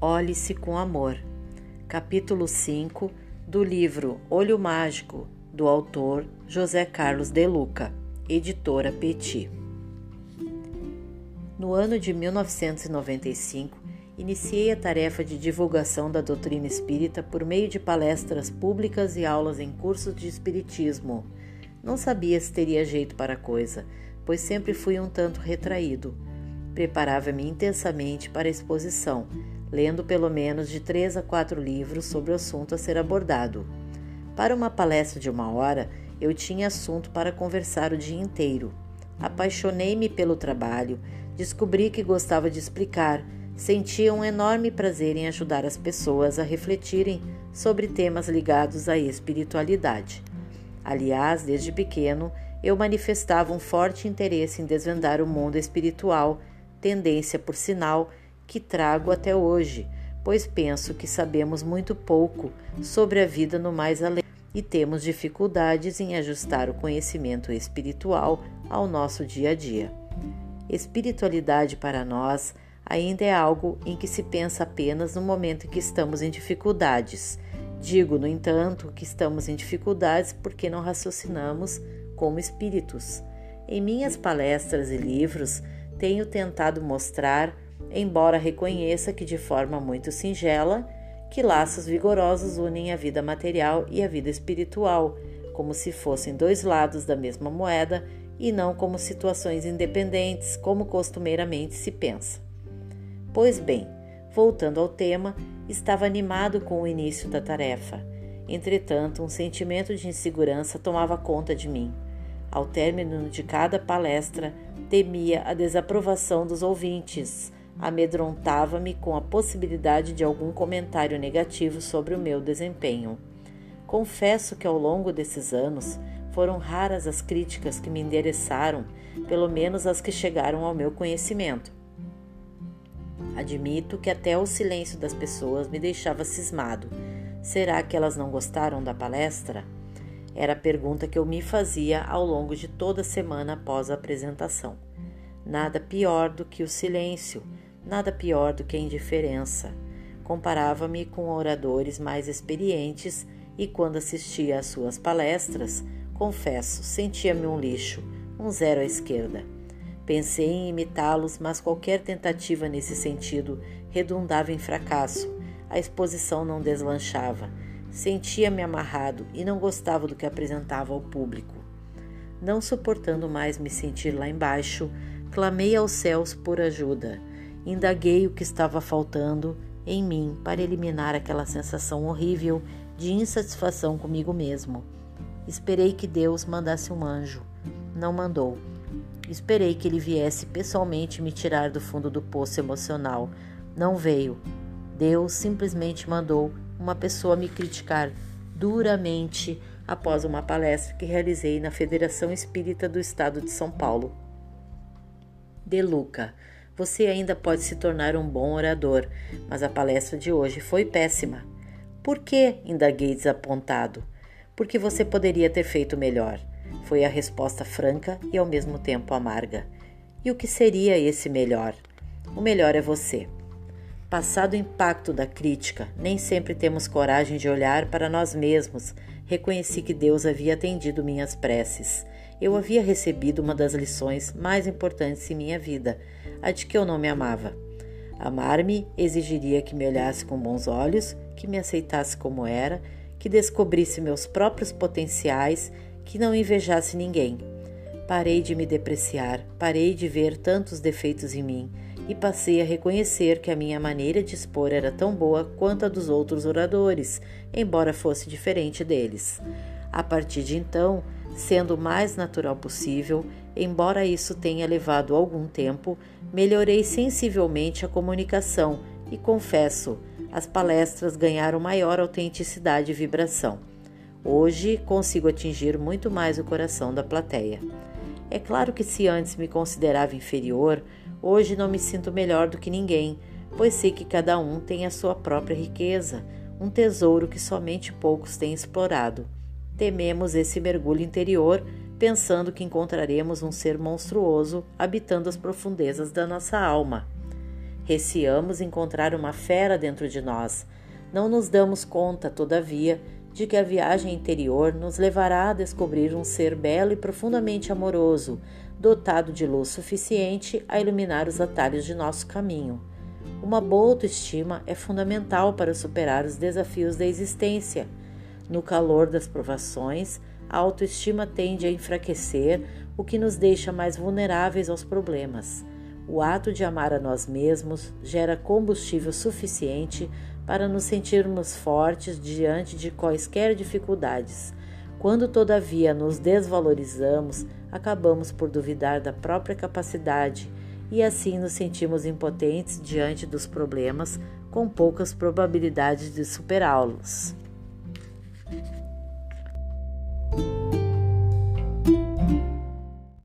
Olhe-se com amor. Capítulo 5 do livro Olho Mágico, do autor José Carlos de Luca, editora Petit. No ano de 1995, iniciei a tarefa de divulgação da doutrina espírita por meio de palestras públicas e aulas em cursos de espiritismo. Não sabia se teria jeito para a coisa, pois sempre fui um tanto retraído. Preparava-me intensamente para a exposição lendo pelo menos de três a quatro livros sobre o assunto a ser abordado. Para uma palestra de uma hora, eu tinha assunto para conversar o dia inteiro. Apaixonei-me pelo trabalho, descobri que gostava de explicar, sentia um enorme prazer em ajudar as pessoas a refletirem sobre temas ligados à espiritualidade. Aliás, desde pequeno, eu manifestava um forte interesse em desvendar o mundo espiritual, tendência, por sinal, que trago até hoje, pois penso que sabemos muito pouco sobre a vida no mais além e temos dificuldades em ajustar o conhecimento espiritual ao nosso dia a dia. Espiritualidade para nós ainda é algo em que se pensa apenas no momento em que estamos em dificuldades. Digo, no entanto, que estamos em dificuldades porque não raciocinamos como espíritos. Em minhas palestras e livros, tenho tentado mostrar embora reconheça que de forma muito singela que laços vigorosos unem a vida material e a vida espiritual, como se fossem dois lados da mesma moeda e não como situações independentes, como costumeiramente se pensa. Pois bem, voltando ao tema, estava animado com o início da tarefa. Entretanto, um sentimento de insegurança tomava conta de mim. Ao término de cada palestra, temia a desaprovação dos ouvintes amedrontava-me com a possibilidade de algum comentário negativo sobre o meu desempenho. Confesso que ao longo desses anos foram raras as críticas que me endereçaram, pelo menos as que chegaram ao meu conhecimento. Admito que até o silêncio das pessoas me deixava cismado. Será que elas não gostaram da palestra? Era a pergunta que eu me fazia ao longo de toda a semana após a apresentação. Nada pior do que o silêncio nada pior do que a indiferença. Comparava-me com oradores mais experientes e, quando assistia às suas palestras, confesso, sentia-me um lixo, um zero à esquerda. Pensei em imitá-los, mas qualquer tentativa nesse sentido redundava em fracasso. A exposição não deslanchava. Sentia-me amarrado e não gostava do que apresentava ao público. Não suportando mais me sentir lá embaixo, clamei aos céus por ajuda. Indaguei o que estava faltando em mim para eliminar aquela sensação horrível de insatisfação comigo mesmo. Esperei que Deus mandasse um anjo. Não mandou. Esperei que ele viesse pessoalmente me tirar do fundo do poço emocional. Não veio. Deus simplesmente mandou uma pessoa me criticar duramente após uma palestra que realizei na Federação Espírita do Estado de São Paulo. De Luca, você ainda pode se tornar um bom orador, mas a palestra de hoje foi péssima. Por que? indaguei desapontado. Porque você poderia ter feito melhor. Foi a resposta franca e ao mesmo tempo amarga. E o que seria esse melhor? O melhor é você. Passado o impacto da crítica, nem sempre temos coragem de olhar para nós mesmos. Reconheci que Deus havia atendido minhas preces eu havia recebido uma das lições mais importantes em minha vida, a de que eu não me amava. Amar-me exigiria que me olhasse com bons olhos, que me aceitasse como era, que descobrisse meus próprios potenciais, que não invejasse ninguém. Parei de me depreciar, parei de ver tantos defeitos em mim e passei a reconhecer que a minha maneira de expor era tão boa quanto a dos outros oradores, embora fosse diferente deles. A partir de então, sendo o mais natural possível, embora isso tenha levado algum tempo, melhorei sensivelmente a comunicação e confesso, as palestras ganharam maior autenticidade e vibração. Hoje consigo atingir muito mais o coração da plateia. É claro que se antes me considerava inferior, hoje não me sinto melhor do que ninguém, pois sei que cada um tem a sua própria riqueza, um tesouro que somente poucos têm explorado. Tememos esse mergulho interior, pensando que encontraremos um ser monstruoso habitando as profundezas da nossa alma. Receamos encontrar uma fera dentro de nós. Não nos damos conta, todavia, de que a viagem interior nos levará a descobrir um ser belo e profundamente amoroso, dotado de luz suficiente a iluminar os atalhos de nosso caminho. Uma boa autoestima é fundamental para superar os desafios da existência. No calor das provações, a autoestima tende a enfraquecer, o que nos deixa mais vulneráveis aos problemas. O ato de amar a nós mesmos gera combustível suficiente para nos sentirmos fortes diante de quaisquer dificuldades. Quando, todavia, nos desvalorizamos, acabamos por duvidar da própria capacidade e assim nos sentimos impotentes diante dos problemas, com poucas probabilidades de superá-los.